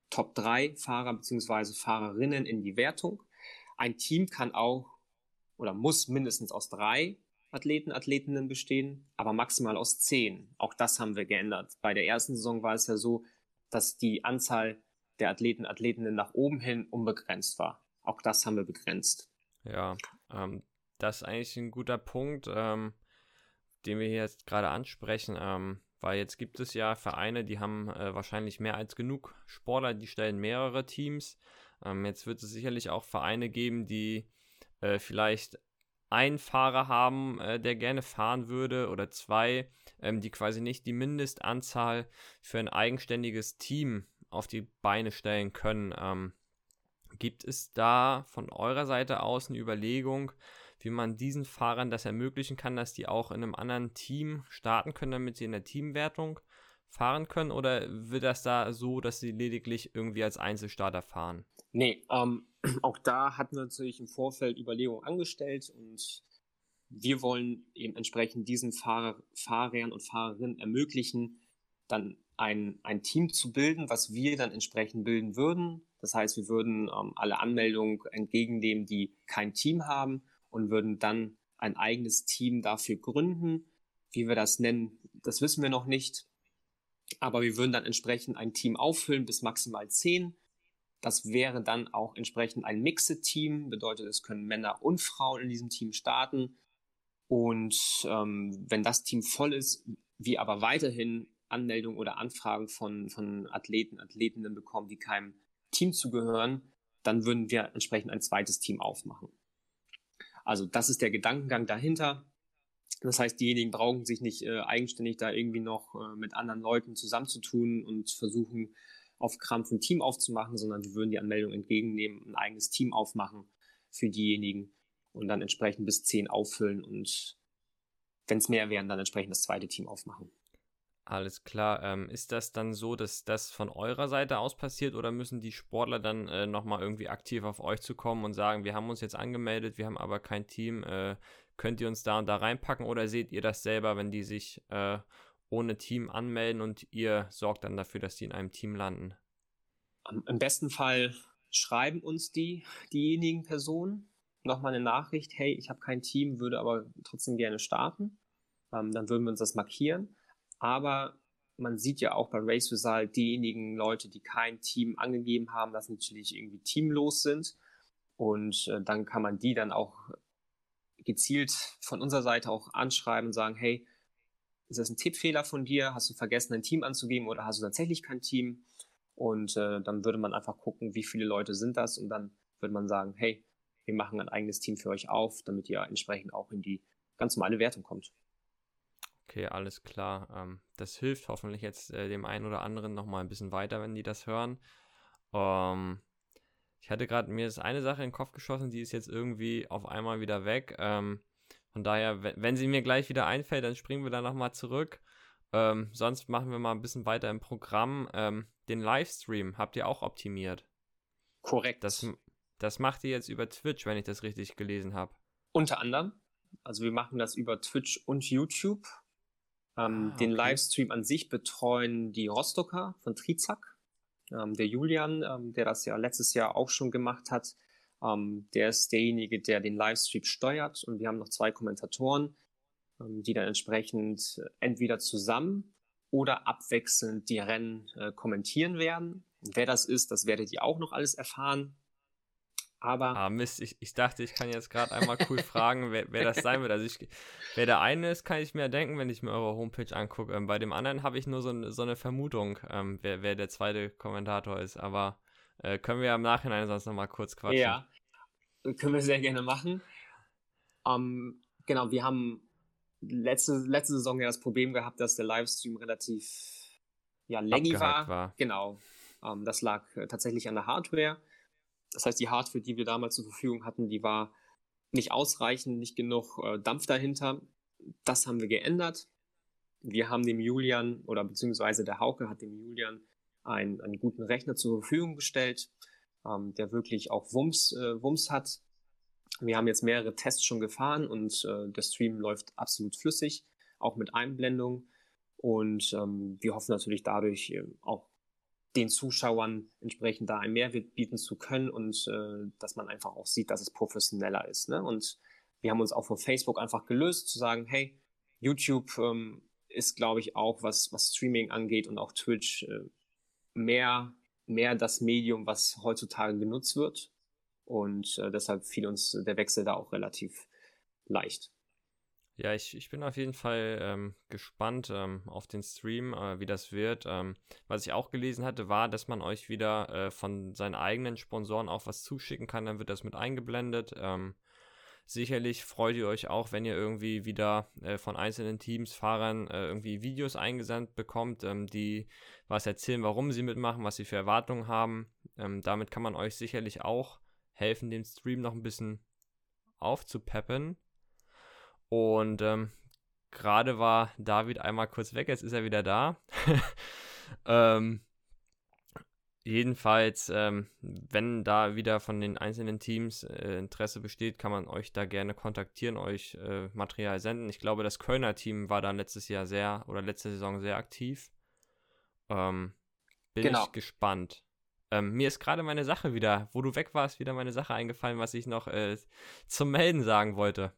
Top 3 Fahrer bzw. Fahrerinnen in die Wertung. Ein Team kann auch oder muss mindestens aus drei Athleten, Athletinnen bestehen, aber maximal aus zehn. Auch das haben wir geändert. Bei der ersten Saison war es ja so, dass die Anzahl der Athleten, Athletinnen nach oben hin unbegrenzt war. Auch das haben wir begrenzt. Ja, ähm, das ist eigentlich ein guter Punkt, ähm, den wir hier jetzt gerade ansprechen, ähm, weil jetzt gibt es ja Vereine, die haben äh, wahrscheinlich mehr als genug Sportler, die stellen mehrere Teams. Ähm, jetzt wird es sicherlich auch Vereine geben, die äh, vielleicht einen Fahrer haben, äh, der gerne fahren würde oder zwei, ähm, die quasi nicht die Mindestanzahl für ein eigenständiges Team auf die Beine stellen können. Ähm, Gibt es da von eurer Seite aus eine Überlegung, wie man diesen Fahrern das ermöglichen kann, dass die auch in einem anderen Team starten können, damit sie in der Teamwertung fahren können? Oder wird das da so, dass sie lediglich irgendwie als Einzelstarter fahren? Nee, ähm, auch da hatten wir natürlich im Vorfeld Überlegungen angestellt und wir wollen eben entsprechend diesen Fahrer, Fahrern und Fahrerinnen ermöglichen, dann ein, ein Team zu bilden, was wir dann entsprechend bilden würden. Das heißt, wir würden ähm, alle Anmeldungen entgegennehmen, die kein Team haben und würden dann ein eigenes Team dafür gründen. Wie wir das nennen, das wissen wir noch nicht. Aber wir würden dann entsprechend ein Team auffüllen bis maximal zehn. Das wäre dann auch entsprechend ein Mixed-Team, bedeutet, es können Männer und Frauen in diesem Team starten. Und ähm, wenn das Team voll ist, wir aber weiterhin Anmeldungen oder Anfragen von, von Athleten, Athletinnen bekommen, die keinem Team zugehören, dann würden wir entsprechend ein zweites Team aufmachen. Also das ist der Gedankengang dahinter. Das heißt, diejenigen brauchen sich nicht äh, eigenständig da irgendwie noch äh, mit anderen Leuten zusammenzutun und versuchen, auf Krampf ein Team aufzumachen, sondern wir würden die Anmeldung entgegennehmen, ein eigenes Team aufmachen für diejenigen und dann entsprechend bis zehn auffüllen und wenn es mehr wären, dann entsprechend das zweite Team aufmachen. Alles klar. Ähm, ist das dann so, dass das von eurer Seite aus passiert oder müssen die Sportler dann äh, nochmal irgendwie aktiv auf euch zu kommen und sagen, wir haben uns jetzt angemeldet, wir haben aber kein Team, äh, könnt ihr uns da und da reinpacken oder seht ihr das selber, wenn die sich äh, ohne Team anmelden und ihr sorgt dann dafür, dass die in einem Team landen? Im besten Fall schreiben uns die, diejenigen Personen nochmal eine Nachricht, hey, ich habe kein Team, würde aber trotzdem gerne starten. Ähm, dann würden wir uns das markieren. Aber man sieht ja auch bei Race Result diejenigen Leute, die kein Team angegeben haben, dass natürlich irgendwie teamlos sind. Und äh, dann kann man die dann auch gezielt von unserer Seite auch anschreiben und sagen, hey, ist das ein Tippfehler von dir? Hast du vergessen, ein Team anzugeben oder hast du tatsächlich kein Team? Und äh, dann würde man einfach gucken, wie viele Leute sind das und dann würde man sagen, hey, wir machen ein eigenes Team für euch auf, damit ihr entsprechend auch in die ganz normale Wertung kommt. Okay, alles klar. Ähm, das hilft hoffentlich jetzt äh, dem einen oder anderen nochmal ein bisschen weiter, wenn die das hören. Ähm, ich hatte gerade mir ist eine Sache in den Kopf geschossen, die ist jetzt irgendwie auf einmal wieder weg. Ähm, von daher, wenn, wenn, sie mir gleich wieder einfällt, dann springen wir da nochmal zurück. Ähm, sonst machen wir mal ein bisschen weiter im Programm. Ähm, den Livestream habt ihr auch optimiert. Korrekt. Das, das macht ihr jetzt über Twitch, wenn ich das richtig gelesen habe. Unter anderem. Also wir machen das über Twitch und YouTube. Ähm, ah, okay. Den Livestream an sich betreuen die Rostocker von Trizak. Ähm, der Julian, ähm, der das ja letztes Jahr auch schon gemacht hat, ähm, der ist derjenige, der den Livestream steuert. Und wir haben noch zwei Kommentatoren, ähm, die dann entsprechend entweder zusammen oder abwechselnd die Rennen äh, kommentieren werden. wer das ist, das werdet ihr auch noch alles erfahren. Aber. Ah, Mist, ich, ich dachte, ich kann jetzt gerade einmal cool fragen, wer, wer das sein wird. Also, ich, wer der eine ist, kann ich mir denken, wenn ich mir eure Homepage angucke. Ähm, bei dem anderen habe ich nur so, so eine Vermutung, ähm, wer, wer der zweite Kommentator ist. Aber äh, können wir im Nachhinein sonst nochmal kurz quatschen? Ja, können wir sehr gerne machen. Ähm, genau, wir haben letzte, letzte Saison ja das Problem gehabt, dass der Livestream relativ ja, laggy war. war. Genau. Ähm, das lag äh, tatsächlich an der Hardware. Das heißt, die Hardware, die wir damals zur Verfügung hatten, die war nicht ausreichend, nicht genug äh, Dampf dahinter. Das haben wir geändert. Wir haben dem Julian oder beziehungsweise der Hauke hat dem Julian einen, einen guten Rechner zur Verfügung gestellt, ähm, der wirklich auch Wumms, äh, Wumms hat. Wir haben jetzt mehrere Tests schon gefahren und äh, der Stream läuft absolut flüssig, auch mit Einblendung. Und ähm, wir hoffen natürlich dadurch äh, auch den Zuschauern entsprechend da einen Mehrwert bieten zu können und äh, dass man einfach auch sieht, dass es professioneller ist. Ne? Und wir haben uns auch von Facebook einfach gelöst, zu sagen, hey, YouTube ähm, ist, glaube ich, auch, was, was Streaming angeht und auch Twitch, äh, mehr, mehr das Medium, was heutzutage genutzt wird. Und äh, deshalb fiel uns der Wechsel da auch relativ leicht. Ja, ich, ich bin auf jeden Fall ähm, gespannt ähm, auf den Stream, äh, wie das wird. Ähm, was ich auch gelesen hatte, war, dass man euch wieder äh, von seinen eigenen Sponsoren auch was zuschicken kann. Dann wird das mit eingeblendet. Ähm, sicherlich freut ihr euch auch, wenn ihr irgendwie wieder äh, von einzelnen Teams, Fahrern äh, irgendwie Videos eingesandt bekommt, ähm, die was erzählen, warum sie mitmachen, was sie für Erwartungen haben. Ähm, damit kann man euch sicherlich auch helfen, den Stream noch ein bisschen aufzupeppen. Und ähm, gerade war David einmal kurz weg, jetzt ist er wieder da. ähm, jedenfalls, ähm, wenn da wieder von den einzelnen Teams äh, Interesse besteht, kann man euch da gerne kontaktieren, euch äh, Material senden. Ich glaube, das Kölner Team war da letztes Jahr sehr oder letzte Saison sehr aktiv. Ähm, bin genau. ich gespannt. Ähm, mir ist gerade meine Sache wieder, wo du weg warst, wieder meine Sache eingefallen, was ich noch äh, zum Melden sagen wollte.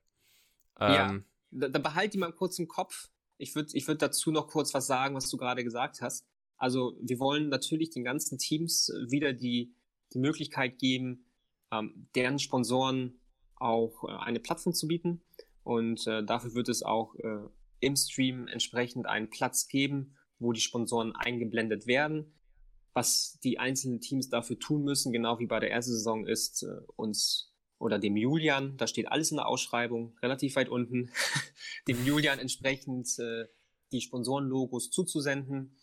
Ähm, ja, da, behalt die mal kurz im Kopf. ich würde ich würd dazu noch kurz was sagen, was du gerade gesagt hast. Also wir wollen natürlich den ganzen Teams wieder die, die Möglichkeit geben, ähm, deren Sponsoren auch äh, eine Plattform zu bieten. Und äh, dafür wird es auch äh, im Stream entsprechend einen Platz geben, wo die Sponsoren eingeblendet werden. Was die einzelnen Teams dafür tun müssen, genau wie bei der ersten Saison, ist äh, uns oder dem Julian, da steht alles in der Ausschreibung, relativ weit unten, dem Julian entsprechend äh, die Sponsorenlogos zuzusenden.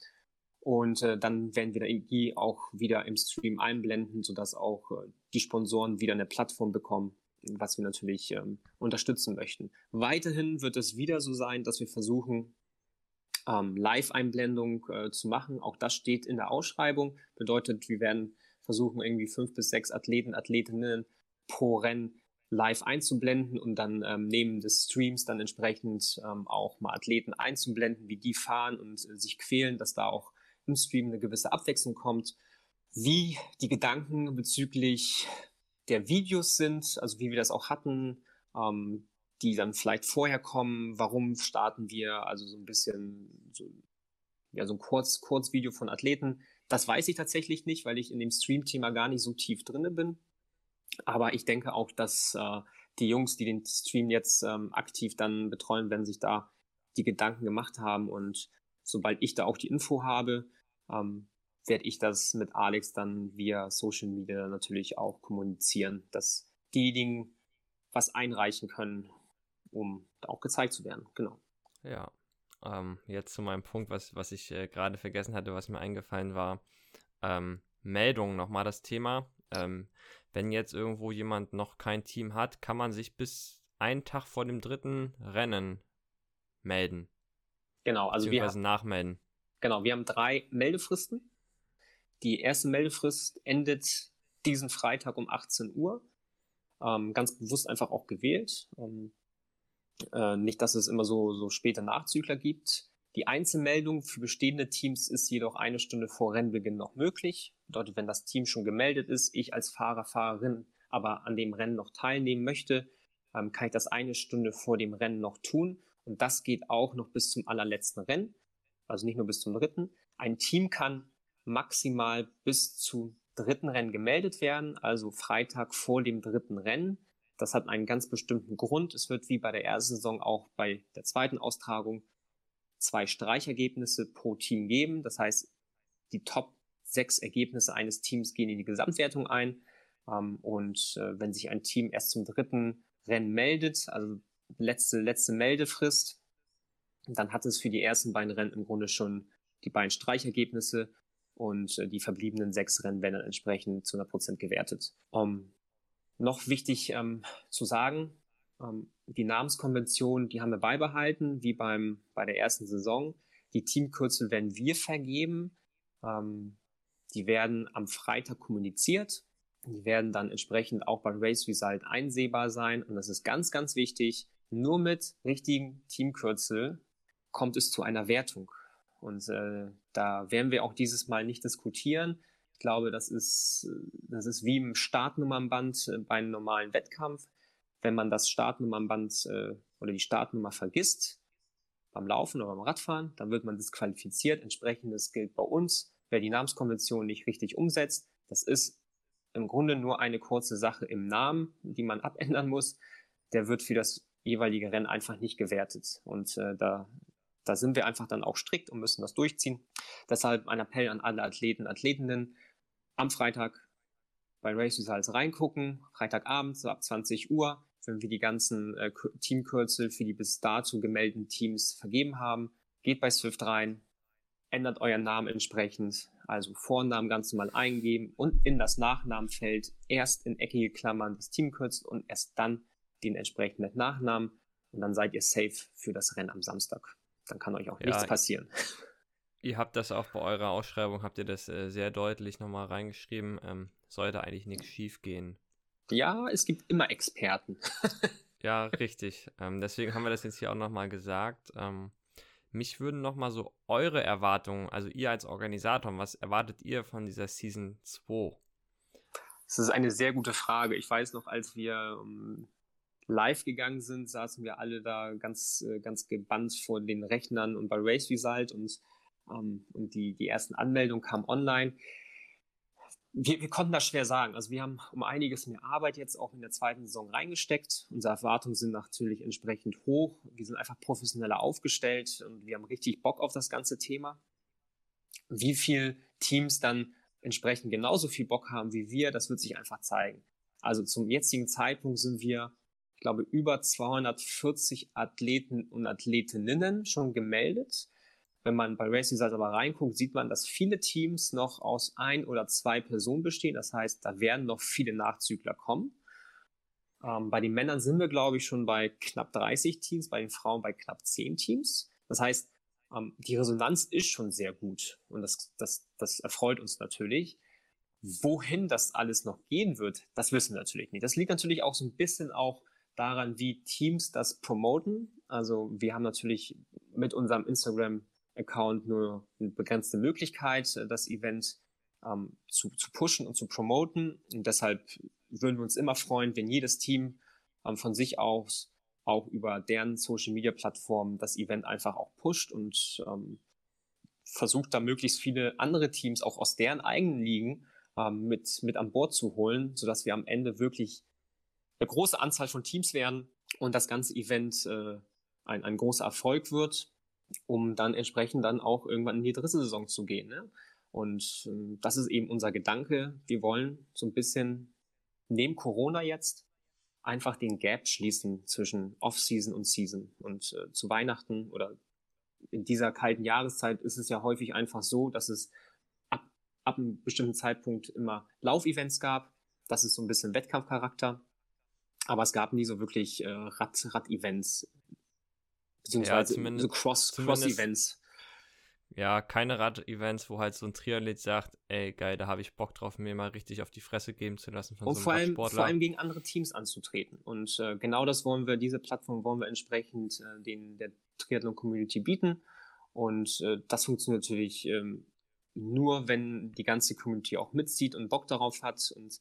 Und äh, dann werden wir die auch wieder im Stream einblenden, sodass auch äh, die Sponsoren wieder eine Plattform bekommen, was wir natürlich ähm, unterstützen möchten. Weiterhin wird es wieder so sein, dass wir versuchen, ähm, Live-Einblendung äh, zu machen. Auch das steht in der Ausschreibung. Bedeutet, wir werden versuchen, irgendwie fünf bis sechs Athleten, Athletinnen pro Rennen live einzublenden und dann ähm, neben des Streams dann entsprechend ähm, auch mal Athleten einzublenden, wie die fahren und äh, sich quälen, dass da auch im Stream eine gewisse Abwechslung kommt. Wie die Gedanken bezüglich der Videos sind, also wie wir das auch hatten, ähm, die dann vielleicht vorher kommen, warum starten wir, also so ein bisschen so, ja, so ein Kurz, Kurzvideo von Athleten. Das weiß ich tatsächlich nicht, weil ich in dem Stream-Thema gar nicht so tief drinne bin. Aber ich denke auch, dass äh, die Jungs, die den Stream jetzt ähm, aktiv dann betreuen, werden sich da die Gedanken gemacht haben. Und sobald ich da auch die Info habe, ähm, werde ich das mit Alex dann via Social Media natürlich auch kommunizieren, dass diejenigen was einreichen können, um auch gezeigt zu werden. Genau. Ja. Ähm, jetzt zu meinem Punkt, was, was ich äh, gerade vergessen hatte, was mir eingefallen war. Ähm, Meldung nochmal das Thema. Ähm, wenn jetzt irgendwo jemand noch kein Team hat, kann man sich bis einen Tag vor dem dritten Rennen melden. Genau, also wir nachmelden. Genau, wir haben drei Meldefristen. Die erste Meldefrist endet diesen Freitag um 18 Uhr. Ähm, ganz bewusst einfach auch gewählt. Ähm, äh, nicht, dass es immer so, so späte Nachzügler gibt. Die Einzelmeldung für bestehende Teams ist jedoch eine Stunde vor Rennbeginn noch möglich. Bedeutet, wenn das Team schon gemeldet ist, ich als Fahrer, Fahrerin aber an dem Rennen noch teilnehmen möchte, ähm, kann ich das eine Stunde vor dem Rennen noch tun. Und das geht auch noch bis zum allerletzten Rennen, also nicht nur bis zum dritten. Ein Team kann maximal bis zum dritten Rennen gemeldet werden, also Freitag vor dem dritten Rennen. Das hat einen ganz bestimmten Grund. Es wird wie bei der ersten Saison auch bei der zweiten Austragung zwei Streichergebnisse pro Team geben. Das heißt, die Top sechs Ergebnisse eines Teams gehen in die Gesamtwertung ein. Ähm, und äh, wenn sich ein Team erst zum dritten Rennen meldet, also letzte, letzte Meldefrist, dann hat es für die ersten beiden Rennen im Grunde schon die beiden Streichergebnisse und äh, die verbliebenen sechs Rennen werden dann entsprechend zu 100 Prozent gewertet. Um, noch wichtig ähm, zu sagen, ähm, die Namenskonvention, die haben wir beibehalten, wie beim, bei der ersten Saison. Die Teamkürzel werden wir vergeben. Ähm, die werden am Freitag kommuniziert. Die werden dann entsprechend auch beim Race Result einsehbar sein. Und das ist ganz, ganz wichtig. Nur mit richtigen Teamkürzel kommt es zu einer Wertung. Und äh, da werden wir auch dieses Mal nicht diskutieren. Ich glaube, das ist, das ist wie im Startnummernband äh, bei einem normalen Wettkampf. Wenn man das Startnummernband äh, oder die Startnummer vergisst beim Laufen oder beim Radfahren, dann wird man disqualifiziert. Entsprechendes gilt bei uns wer die Namenskonvention nicht richtig umsetzt. Das ist im Grunde nur eine kurze Sache im Namen, die man abändern muss. Der wird für das jeweilige Rennen einfach nicht gewertet. Und äh, da, da sind wir einfach dann auch strikt und müssen das durchziehen. Deshalb ein Appell an alle Athleten, Athletinnen, am Freitag bei Race Results reingucken, Freitagabend, so ab 20 Uhr, wenn wir die ganzen äh, Teamkürzel für die bis dato gemeldeten Teams vergeben haben. Geht bei Swift rein, ändert euren Namen entsprechend, also Vornamen ganz normal eingeben und in das Nachnamenfeld erst in eckige Klammern das Teamkürzel und erst dann den entsprechenden Nachnamen und dann seid ihr safe für das Rennen am Samstag. Dann kann euch auch ja, nichts passieren. Ihr habt das auch bei eurer Ausschreibung, habt ihr das äh, sehr deutlich nochmal reingeschrieben. Ähm, sollte eigentlich nichts schief gehen. Ja, es gibt immer Experten. ja, richtig. Ähm, deswegen haben wir das jetzt hier auch nochmal gesagt. Ähm, mich würden nochmal so eure Erwartungen, also ihr als Organisator, was erwartet ihr von dieser Season 2? Das ist eine sehr gute Frage. Ich weiß noch, als wir ähm, live gegangen sind, saßen wir alle da ganz, äh, ganz gebannt vor den Rechnern und bei Race Result und, ähm, und die, die ersten Anmeldungen kamen online. Wir, wir konnten das schwer sagen. Also wir haben um einiges mehr Arbeit jetzt auch in der zweiten Saison reingesteckt. Unsere Erwartungen sind natürlich entsprechend hoch. Wir sind einfach professioneller aufgestellt und wir haben richtig Bock auf das ganze Thema. Wie viel Teams dann entsprechend genauso viel Bock haben wie wir, das wird sich einfach zeigen. Also zum jetzigen Zeitpunkt sind wir ich glaube, über 240 Athleten und Athletinnen schon gemeldet. Wenn man bei Racing Results aber reinguckt, sieht man, dass viele Teams noch aus ein oder zwei Personen bestehen. Das heißt, da werden noch viele Nachzügler kommen. Ähm, bei den Männern sind wir, glaube ich, schon bei knapp 30 Teams, bei den Frauen bei knapp 10 Teams. Das heißt, ähm, die Resonanz ist schon sehr gut und das, das, das erfreut uns natürlich. Wohin das alles noch gehen wird, das wissen wir natürlich nicht. Das liegt natürlich auch so ein bisschen auch daran, wie Teams das promoten. Also wir haben natürlich mit unserem Instagram-Account nur eine begrenzte Möglichkeit, äh, das Event ähm, zu, zu pushen und zu promoten. Und deshalb würden wir uns immer freuen, wenn jedes Team ähm, von sich aus auch über deren Social-Media-Plattform das Event einfach auch pusht und ähm, versucht da möglichst viele andere Teams auch aus deren eigenen Ligen ähm, mit, mit an Bord zu holen, sodass wir am Ende wirklich eine große Anzahl von Teams werden und das ganze Event äh, ein, ein großer Erfolg wird, um dann entsprechend dann auch irgendwann in die dritte Saison zu gehen. Ne? Und äh, das ist eben unser Gedanke. Wir wollen so ein bisschen neben Corona jetzt einfach den Gap schließen zwischen Off-Season und Season. Und äh, zu Weihnachten oder in dieser kalten Jahreszeit ist es ja häufig einfach so, dass es ab, ab einem bestimmten Zeitpunkt immer Laufevents gab. Das ist so ein bisschen Wettkampfcharakter. Aber es gab nie so wirklich äh, Rad-Events. Beziehungsweise ja, so Cross-Events. Cross ja, keine Rad-Events, wo halt so ein Triathlet sagt, ey, geil, da habe ich Bock drauf, mir mal richtig auf die Fresse geben zu lassen von und so einem vor allem, vor allem gegen andere Teams anzutreten. Und äh, genau das wollen wir, diese Plattform wollen wir entsprechend äh, den, der Triathlon-Community bieten. Und äh, das funktioniert natürlich ähm, nur, wenn die ganze Community auch mitzieht und Bock darauf hat. Und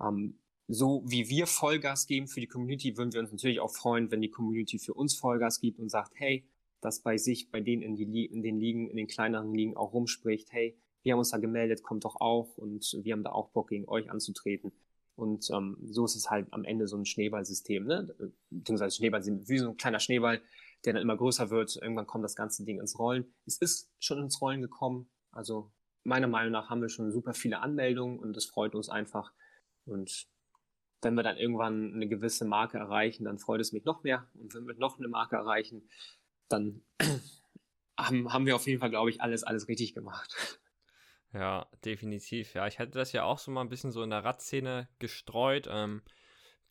ähm, so wie wir Vollgas geben für die Community, würden wir uns natürlich auch freuen, wenn die Community für uns Vollgas gibt und sagt, hey, das bei sich, bei denen in, die, in den Ligen, in den kleineren Ligen auch rumspricht, hey, wir haben uns da gemeldet, kommt doch auch und wir haben da auch Bock, gegen euch anzutreten. Und ähm, so ist es halt am Ende so ein Schneeballsystem, ne? Beziehungsweise Schneeball, wie so ein kleiner Schneeball, der dann immer größer wird. Irgendwann kommt das ganze Ding ins Rollen. Es ist schon ins Rollen gekommen. Also meiner Meinung nach haben wir schon super viele Anmeldungen und das freut uns einfach. Und wenn wir dann irgendwann eine gewisse Marke erreichen, dann freut es mich noch mehr. Und wenn wir noch eine Marke erreichen, dann haben, haben wir auf jeden Fall, glaube ich, alles, alles richtig gemacht. Ja, definitiv. Ja, ich hatte das ja auch so mal ein bisschen so in der Radszene gestreut. Ähm,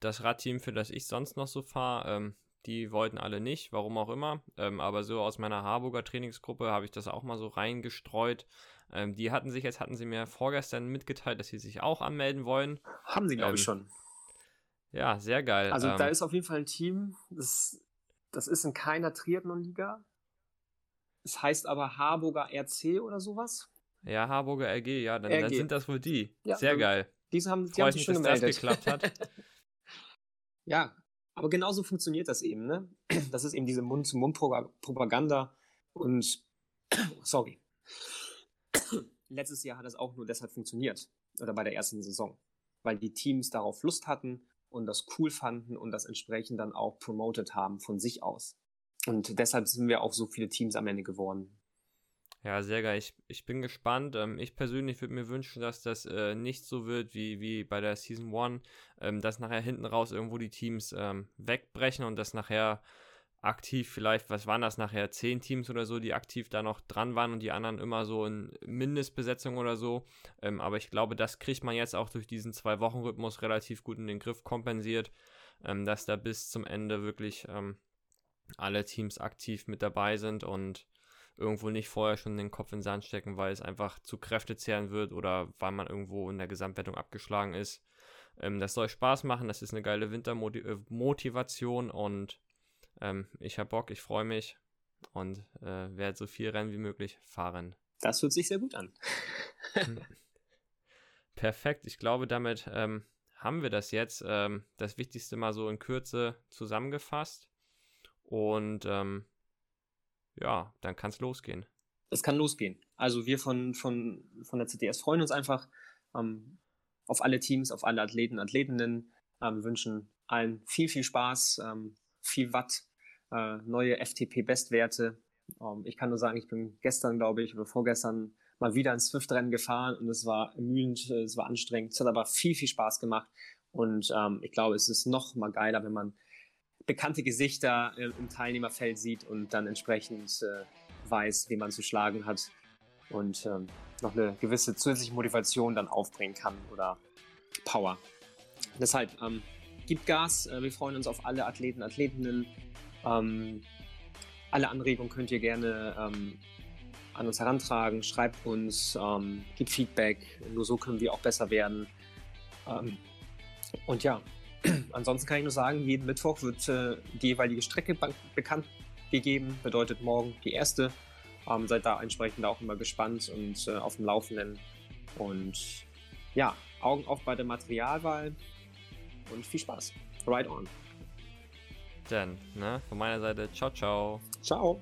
das Radteam, für das ich sonst noch so fahre, ähm, die wollten alle nicht, warum auch immer. Ähm, aber so aus meiner Harburger Trainingsgruppe habe ich das auch mal so reingestreut. Ähm, die hatten sich jetzt, hatten sie mir vorgestern mitgeteilt, dass sie sich auch anmelden wollen. Haben sie, glaube ich, ähm, schon. Ja, sehr geil. Also ähm, da ist auf jeden Fall ein Team, das, das ist in keiner Triathlon-Liga. Es heißt aber Harburger RC oder sowas. Ja, Harburger RG, ja, dann, RG. dann sind das wohl die. Ja, sehr geil. Diese haben, die haben sich schon gemeldet. Das geklappt hat. ja, aber genauso funktioniert das eben, ne? Das ist eben diese Mund-zu-Mund-Propaganda und sorry. Letztes Jahr hat das auch nur deshalb funktioniert. Oder bei der ersten Saison. Weil die Teams darauf Lust hatten und das cool fanden und das entsprechend dann auch promoted haben von sich aus. Und deshalb sind wir auch so viele Teams am Ende geworden. Ja, sehr geil. Ich, ich bin gespannt. Ähm, ich persönlich würde mir wünschen, dass das äh, nicht so wird wie, wie bei der Season 1, ähm, dass nachher hinten raus irgendwo die Teams ähm, wegbrechen und dass nachher aktiv vielleicht, was waren das nachher, zehn Teams oder so, die aktiv da noch dran waren und die anderen immer so in Mindestbesetzung oder so. Ähm, aber ich glaube, das kriegt man jetzt auch durch diesen Zwei-Wochen-Rhythmus relativ gut in den Griff kompensiert, ähm, dass da bis zum Ende wirklich ähm, alle Teams aktiv mit dabei sind und irgendwo nicht vorher schon den Kopf in den Sand stecken, weil es einfach zu Kräfte zehren wird oder weil man irgendwo in der Gesamtwertung abgeschlagen ist. Ähm, das soll Spaß machen, das ist eine geile Wintermotivation und ähm, ich habe Bock, ich freue mich und äh, werde so viel Rennen wie möglich fahren. Das hört sich sehr gut an. Perfekt. Ich glaube, damit ähm, haben wir das jetzt, ähm, das Wichtigste mal so in Kürze zusammengefasst. Und ähm, ja, dann kann es losgehen. Es kann losgehen. Also wir von, von, von der CTS freuen uns einfach ähm, auf alle Teams, auf alle Athleten, Athletinnen. Ähm, wünschen allen viel, viel Spaß, ähm, viel Watt, äh, neue FTP-Bestwerte. Ähm, ich kann nur sagen, ich bin gestern, glaube ich, oder vorgestern mal wieder ins Swift-Rennen gefahren und es war ermüdend, äh, es war anstrengend, es hat aber viel, viel Spaß gemacht und ähm, ich glaube, es ist noch mal geiler, wenn man bekannte Gesichter äh, im Teilnehmerfeld sieht und dann entsprechend äh, weiß, wie man zu schlagen hat und ähm, noch eine gewisse zusätzliche Motivation dann aufbringen kann oder Power. Deshalb ähm, gibt Gas. Äh, wir freuen uns auf alle Athleten, Athletinnen. Ähm, alle Anregungen könnt ihr gerne ähm, an uns herantragen. Schreibt uns, ähm, gibt Feedback. Nur so können wir auch besser werden. Ähm, und ja, ansonsten kann ich nur sagen, jeden Mittwoch wird äh, die jeweilige Strecke bekannt gegeben. Bedeutet morgen die erste. Ähm, seid da entsprechend auch immer gespannt und äh, auf dem Laufenden. Und ja, Augen auf bei der Materialwahl und viel Spaß. Right on. Dann, ne, von meiner Seite, ciao, ciao. Ciao.